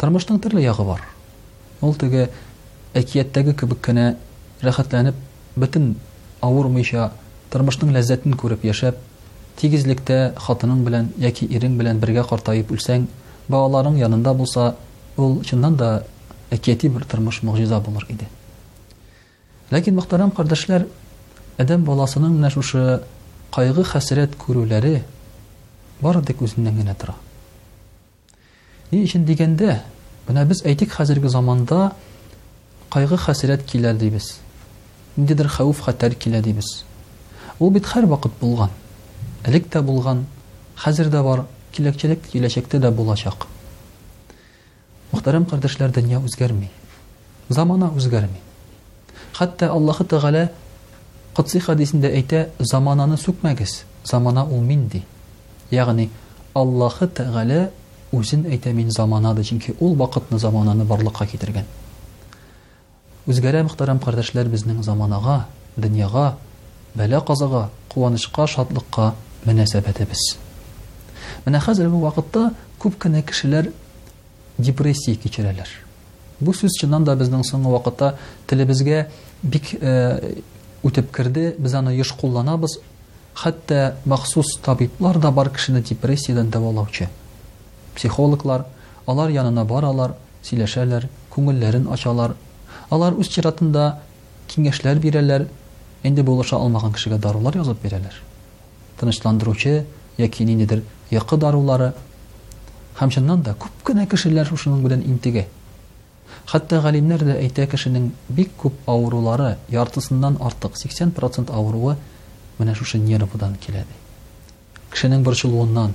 Тормышның төрле ягы бар. Ул теге әкияттәге кебек кенә рәхәтләнеп, бөтен авырмыйча, тормышның ләззәтен күреп яшәп, тигезлектә хатының белән яки ирең белән бергә картаеп үлсәң, балаларың янында булса, ул, чыннан да, әкияти бер тормыш, могҗиза булыр иде. Ләкин, мөхтәрәм кардәшләр, адәм баласының менә шушы кайгы-хәсрәт күрүләре бары тик үзеннән генә тора. Ни өчен дигәндә, менә без әйтик хәзерге заманда кайгы хәсрәт килә дибез. Ниндидер хәвеф хәтәр килә дибез. Ул бит һәр вакыт булган. Элек тә булган, хәзер дә бар, киләкчәлек киләчәктә дә булачак. Мөхтәрәм кардәшләр, дөнья үзгәрми. Замана үзгәрми. Хәтта Аллаһы Тәгалә Котси хәдисендә әйтә, замананы сүкмәгез, замана ул мин ди. Ягъни, Аллаһы Тәгалә Үзен әйтә Мин замана дип, чөнки Ул вакытны, замананы барлыкка китергән. Үзгәрә, мөхтәрәм кардәшләр, безнең заманага, дөньяга, бәла-казага, куанычка, шатлыкка мөнәсәбәтебез. Менә хәзерге вакытта күп кенә кешеләр депрессия кичерәләр. Бу сүз чыннан да безнең соңгы вакытта телебезгә бик э, үтеп керде, без аны еш кулланабыз. Хәтта махсус табиблар да бар кешене депрессиядән дәвалаучы. Психологлар алар янына баралар, сөйләшәләр, күңелләрен ачалар. Алар үз чиратында киңәшләр бирәләр, инде булыша алмаган кешегә дарулар язып бирәләр. тынычландыручы яки ниндидер йокы дарулары. Һәм чыннан да, күп кенә кешеләр шушының белән интегә. Хәтта галимнәр дә әйтә, кешенең бик күп авырулары, яртысыннан артык, 80 процент авыруы менә шушы нервыдан килә, ди. Кешенең борчылуыннан,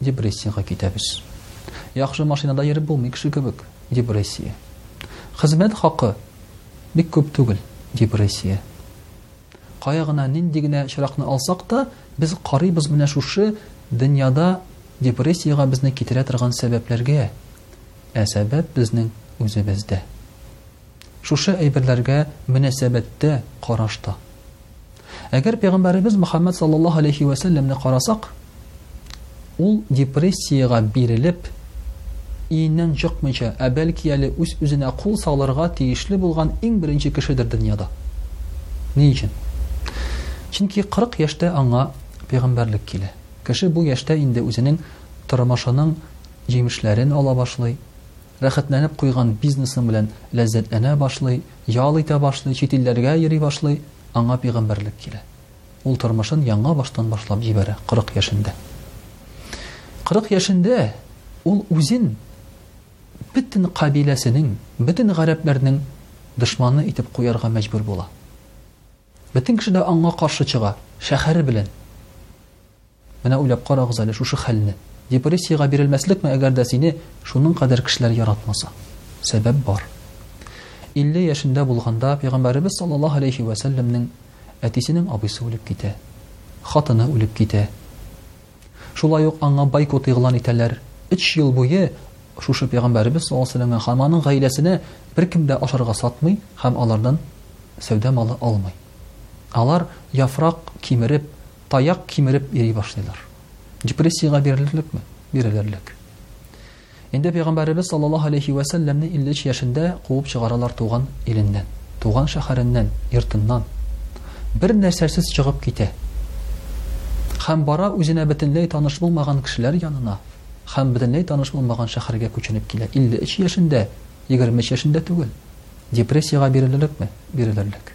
Депрессиягә китәбез. Яхшы машинада йөреп булмый кеше кебек, депрессия. Хезмәт хакы бик күп түгел, депрессия. Кая гына нинди генә чиракны алсак та, без карыйбыз менә шушы дөньяда депрессиягә безне китерә торган сәбәпләргә. Ә сәбәп безнең үзебездә. Шушы әйберләргә мөнәсәбәттә, карашта. Әгәр пәйгамбәребез Мөхәммәд саллаллаһу алейхи ва сәлләмне карасак, ул депрессиягә бирелеп, иеннән чыкмыйча, ә бәлки әле үз-үзенә кул салырга тиешле булган иң беренче кешедер дөньяда. Ни өчен? Чөнки 40 яшьтә аңа пәйгамбәрлек килә. Кеше бу яшьтә инде үзенең тормышының җимешләрен ала башлый, рәхәтләнеп куйган бизнесың белән ләззәтләнә башлый, ял итә башлый, чит илләргә йөри башлый. Аңа пигамбәрлек килә. Ул тормышын яңа баштан башлап җибәрә, 40 яшендә. 40 яшендә ул үзен бөтен кабиләсенең, бөтен гарәпләрнең дошманы итеп куярга мәҗбүр була. Бөтен кеше дә аңа каршы чыга, шәһәре белән. Менә уйлап карагыз әле шушы хәлне. Депрессиягә бирелмәслекме, әгәр дә сине шуның кадәр кешеләр яратмаса? Сәбәп бар. 50 яшендә булганда пәйгамбәребез саллаллаһу алейхи вә сәлләмнең әтисенең абыйсы үлеп китә. Хатыны үлеп китә. Шулай ук аңа байкот игълан итәләр. 3 ел буе шушы пәйгамбәребез саллаллаһу алейхи вә һәм аның гаиләсенә беркем дә ашарга сатмый һәм алардан сәүдә малы алмый. Алар яфрак кимереп, Таяк кимереп йөри башлыйлар. Депрессиягә бирелерлекме? Бирелерлек. Инде пәйгамбәребез саллаллаһу алейхи вә сәлләмне 53 яшендә куып чыгаралар туган иленнән, туган шәһәреннән, йортыннан. Бер нәрсәсез чыгып китә. Хәм бара үзенә бөтенләй таныш булмаган кешеләр янына, хәм бөтенләй таныш булмаган шәһәргә күченеп килә. 53 яшендә, 23 яшендә түгел. Депрессиягә бирелерлекме? Бирелерлек.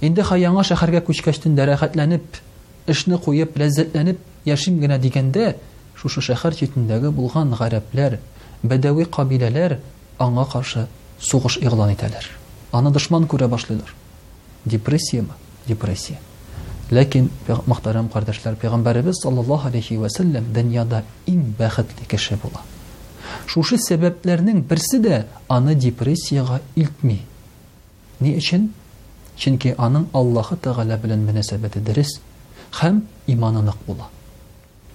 Инде хә яңа шәһәргә күчкәч төн дә рәхәтләнеп, эшне куеп, ләззәтләнеп яшим генә дигәндә, шушы шәһәр читендәге булган гарәпләр, бәдәви кабиләләр аңа каршы сугыш игълан итәләр. Аны дошман күрә башлыйлар. Депрессиямы? Депрессия. Ләкин, мөхтәрәм кардәшләр, пәйгамбәребез саллаллаһу алейхи вә сәлләм дөньяда иң бәхетле кеше була. Шушы сәбәпләрнең берсе дә аны депрессиягә илтми. Ни өчен? Чөнки аның Аллаһы Тәгалә белән мөнәсәбәте дөрес һәм иманы нык була.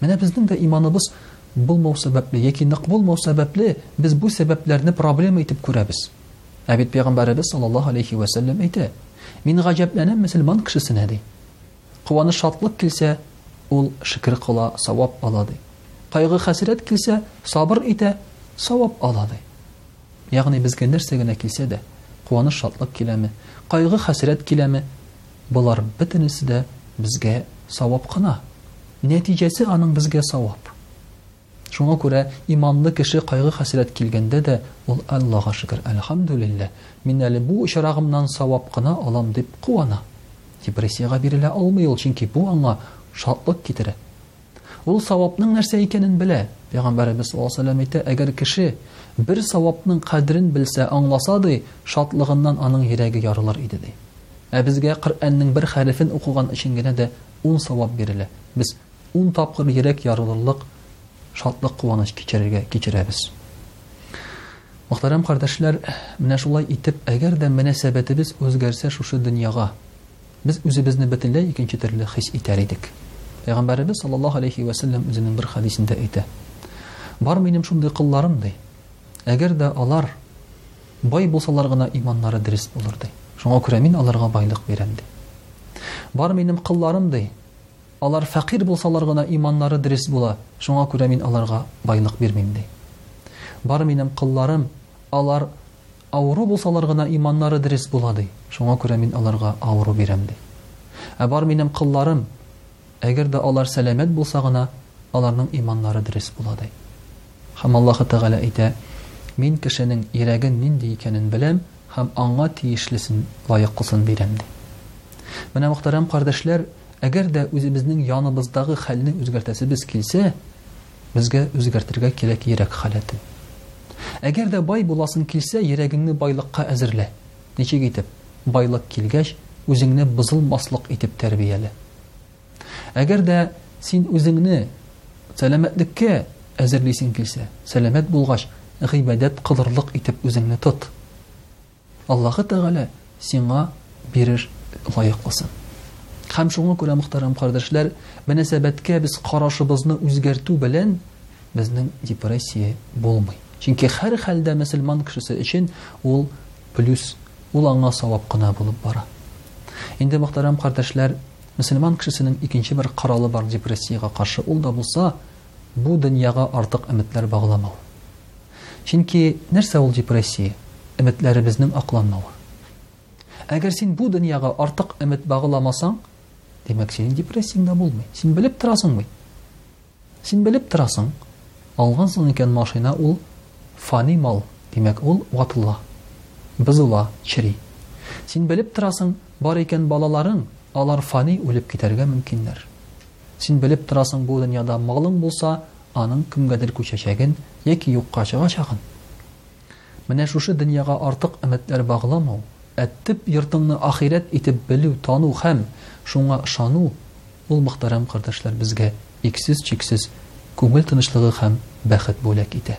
Менә безнең дә иманыбыз булмау сәбәпле яки нык булмау сәбәпле без бу сәбәпләрне проблема итеп күрәбез. Ә бит пәйгамбәребез саллаллаһу алейхи ва сәлләм әйтә: "Мин гаҗәпләнәм мөселман кешесенә", ди. Куаныш шатлык килсә, ул шикер кыла, савап ала, ди. Кайгы хәсрәт килсә, сабыр итә, савап ала, ди. Ягъни безгә нәрсә генә килсә дә, куаныш-шатлык киләме, кайгы-хәсрәт киләме, болар бөтенесе дә безгә савап кына. Нәтиҗәсе аның безгә савап. Шуңа күрә иманлы кеше кайгы-хәсрәт килгәндә дә ул Аллага шөкер, әлхәмдүлилләһ, мин әле бу очрагымнан савап кына алам дип куана. Депрессиягә бирелә алмый ул, чөнки бу аңа шатлык китерә. Ул савапның нәрсә икәнен белә. Пәйгамбәребез саллаллаһу алейһи ва сәлләм әйтә, әгәр кеше бер савапның кадерен белсә, аңласа, ди, шатлыгыннан аның йөрәге ярылыр иде, ди. Ә безгә Коръәннең бер хәрефен укыган өчен генә дә ун савап бирелә. Без ун тапкыр йөрәк ярылырлык шатлык, куаныч кичерергә кичерәбез. Мөхтәрәм кардәшләр, менә шулай итеп, әгәр дә мөнәсәбәтебез үзгәрсә шушы дөньяга, Без үзебезне бөтенләй икенче төрле хис итәр идек. Пәйгамбәребез саллаллаһу алейхи вә сәлләм үзенең бер хәдисендә әйтә. Бар минем шундый кылларым ди. Әгәр дә алар бай булсалар гына иманнары дөрес булыр ди. Шуңа күрә мин аларга байлык бирәм ди. Бар минем кылларым ди. Алар фәкыйрь булсалар гына иманнары дөрес була. Шуңа күрә мин аларга байлык бирмим ди. Бар минем кылларым, алар Авыру булсалар гына иманнары дөрес була, ди. Шуңа күрә мин аларга авыру бирәм, ди. Ә бар минем колларым, әгәр дә алар сәламәт булса гына, аларның иманнары дөрес була, ди. Һәм Аллаһы Тәгалә әйтә, Мин кешенең йөрәген нинди икәнен беләм һәм аңа тиешлесен, лаеклысын бирәм, ди. Менә, мөхтәрәм кардәшләр, әгәр дә үзебезнең яныбыздагы хәлне үзгәртәсебез килсә, Безгә үзгәртергә кирәк йөрәк халәтен. Әгәр дә бай буласың килсә, йөрәгеңне байлыкка әзерлә. Ничек итеп? Байлык килгәч, үзеңне бозылмаслык итеп тәрбиялә. Әгәр дә син үзеңне сәламәтлеккә әзерлисең килсә, сәламәт булгач, гыйбадәт кылырлык итеп үзеңне тот. Аллаһы Тәгалә сиңа бирер лаеклысын. Һәм шуңа күрә, мөхтәрәм кардәшләр, мөнәсәбәткә без карашыбызны үзгәртү белән безнең депрессия булмый. Чөнки һәр хәлдә мөселман кешесе өчен ул плюс, ул аңа савап кына булып бара. Инде мөхтәрәм кардәшләр, мөселман кешесенең икенче бер коралы бар депрессиягә каршы, ул да булса Бу дөньяга артык өметләр багламау. Чөнки нәрсә ул депрессия? Өметләребезнең акланмавы. Әгәр син бу дөньяга артык өмет багламасаң, димәк, синең депрессияң дә булмый. Син белеп торасың бит. Син белеп торасың. Алгансың икән машина ул фани мал, димәк, ул ватыла, бозыла, чери. Син белеп торасың, бар икән балаларың, алар фани үлеп китәргә мөмкиннәр. Син белеп торасың бу дөньяда малың булса, аның кемгәдер күчәчәген яки юкка чыгачагын. Менә шушы дөньяга артык өметләр багламау, ә төп йортыңны ахирәт итеп белү, тану һәм шуңа ышану, ул, мөхтәрәм кардәшләр, безгә иксез-чиксез күңел тынычлыгы һәм бәхет бүләк итә.